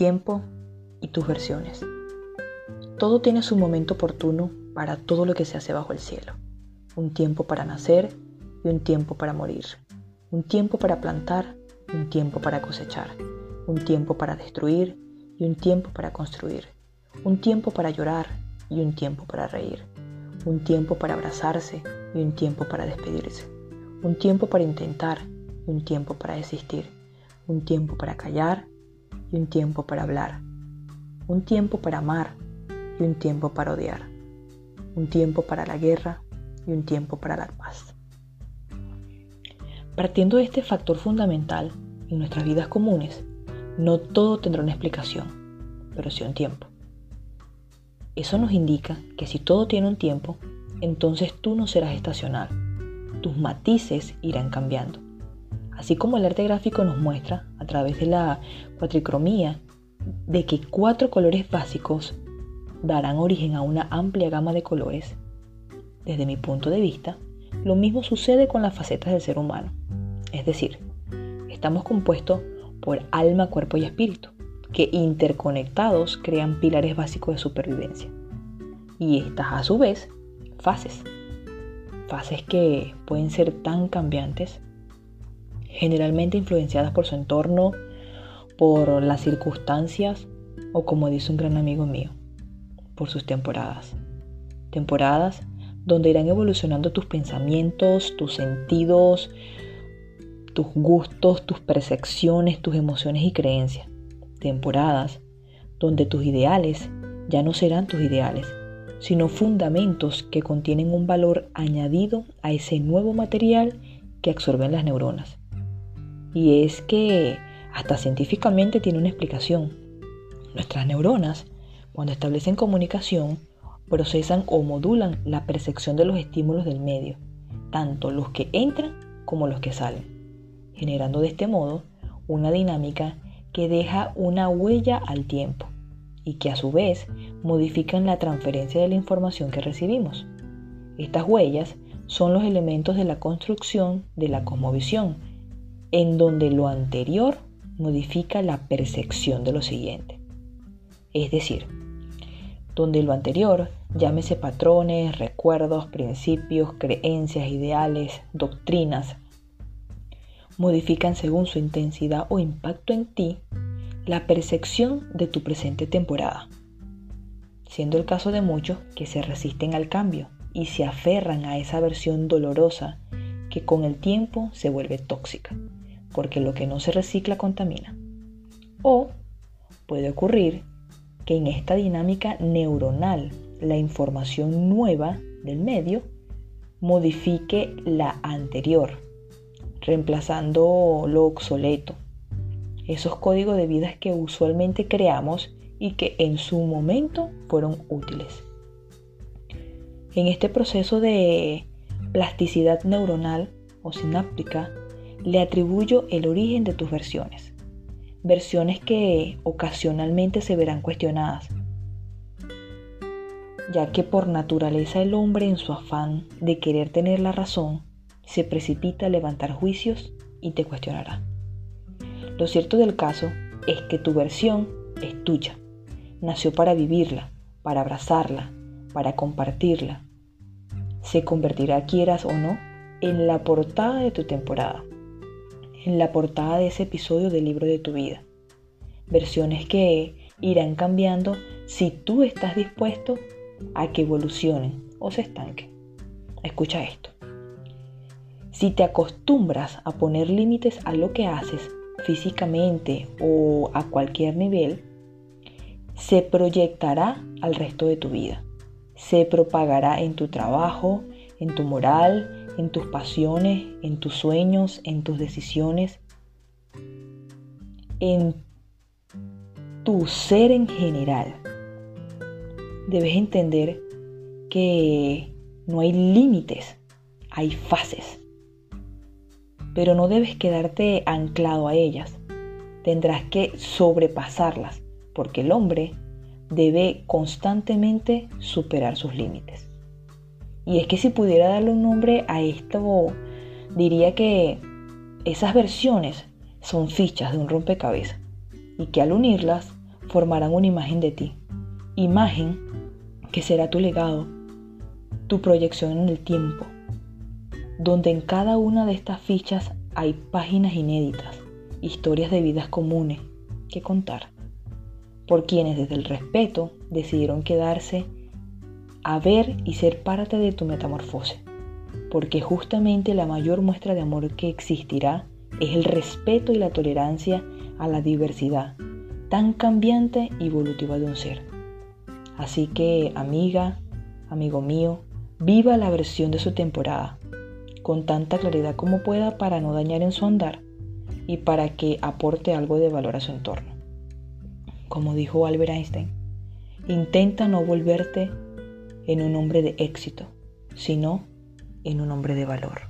tiempo y tus versiones. Todo tiene su momento oportuno para todo lo que se hace bajo el cielo. Un tiempo para nacer y un tiempo para morir. Un tiempo para plantar, un tiempo para cosechar. Un tiempo para destruir y un tiempo para construir. Un tiempo para llorar y un tiempo para reír. Un tiempo para abrazarse y un tiempo para despedirse. Un tiempo para intentar y un tiempo para desistir. Un tiempo para callar y un tiempo para hablar. Un tiempo para amar y un tiempo para odiar. Un tiempo para la guerra y un tiempo para la paz. Partiendo de este factor fundamental en nuestras vidas comunes, no todo tendrá una explicación, pero sí un tiempo. Eso nos indica que si todo tiene un tiempo, entonces tú no serás estacional. Tus matices irán cambiando. Así como el arte gráfico nos muestra, a través de la cuatricromía, de que cuatro colores básicos darán origen a una amplia gama de colores, desde mi punto de vista, lo mismo sucede con las facetas del ser humano. Es decir, estamos compuestos por alma, cuerpo y espíritu, que interconectados crean pilares básicos de supervivencia. Y estas a su vez, fases. Fases que pueden ser tan cambiantes generalmente influenciadas por su entorno, por las circunstancias o como dice un gran amigo mío, por sus temporadas. Temporadas donde irán evolucionando tus pensamientos, tus sentidos, tus gustos, tus percepciones, tus emociones y creencias. Temporadas donde tus ideales ya no serán tus ideales, sino fundamentos que contienen un valor añadido a ese nuevo material que absorben las neuronas. Y es que hasta científicamente tiene una explicación. Nuestras neuronas, cuando establecen comunicación, procesan o modulan la percepción de los estímulos del medio, tanto los que entran como los que salen, generando de este modo una dinámica que deja una huella al tiempo y que a su vez modifican la transferencia de la información que recibimos. Estas huellas son los elementos de la construcción de la cosmovisión, en donde lo anterior modifica la percepción de lo siguiente. Es decir, donde lo anterior, llámese patrones, recuerdos, principios, creencias, ideales, doctrinas, modifican según su intensidad o impacto en ti la percepción de tu presente temporada, siendo el caso de muchos que se resisten al cambio y se aferran a esa versión dolorosa que con el tiempo se vuelve tóxica porque lo que no se recicla contamina. O puede ocurrir que en esta dinámica neuronal la información nueva del medio modifique la anterior, reemplazando lo obsoleto. Esos códigos de vidas que usualmente creamos y que en su momento fueron útiles. En este proceso de plasticidad neuronal o sináptica le atribuyo el origen de tus versiones, versiones que ocasionalmente se verán cuestionadas, ya que por naturaleza el hombre en su afán de querer tener la razón se precipita a levantar juicios y te cuestionará. Lo cierto del caso es que tu versión es tuya, nació para vivirla, para abrazarla, para compartirla. Se convertirá, quieras o no, en la portada de tu temporada en la portada de ese episodio del libro de tu vida. Versiones que irán cambiando si tú estás dispuesto a que evolucionen o se estanquen. Escucha esto. Si te acostumbras a poner límites a lo que haces físicamente o a cualquier nivel, se proyectará al resto de tu vida. Se propagará en tu trabajo, en tu moral, en tus pasiones, en tus sueños, en tus decisiones, en tu ser en general. Debes entender que no hay límites, hay fases. Pero no debes quedarte anclado a ellas. Tendrás que sobrepasarlas, porque el hombre debe constantemente superar sus límites. Y es que si pudiera darle un nombre a esto, diría que esas versiones son fichas de un rompecabezas y que al unirlas formarán una imagen de ti. Imagen que será tu legado, tu proyección en el tiempo, donde en cada una de estas fichas hay páginas inéditas, historias de vidas comunes que contar, por quienes desde el respeto decidieron quedarse a ver y ser parte de tu metamorfose, porque justamente la mayor muestra de amor que existirá es el respeto y la tolerancia a la diversidad tan cambiante y evolutiva de un ser. Así que, amiga, amigo mío, viva la versión de su temporada, con tanta claridad como pueda para no dañar en su andar y para que aporte algo de valor a su entorno. Como dijo Albert Einstein, intenta no volverte en un hombre de éxito, sino en un hombre de valor.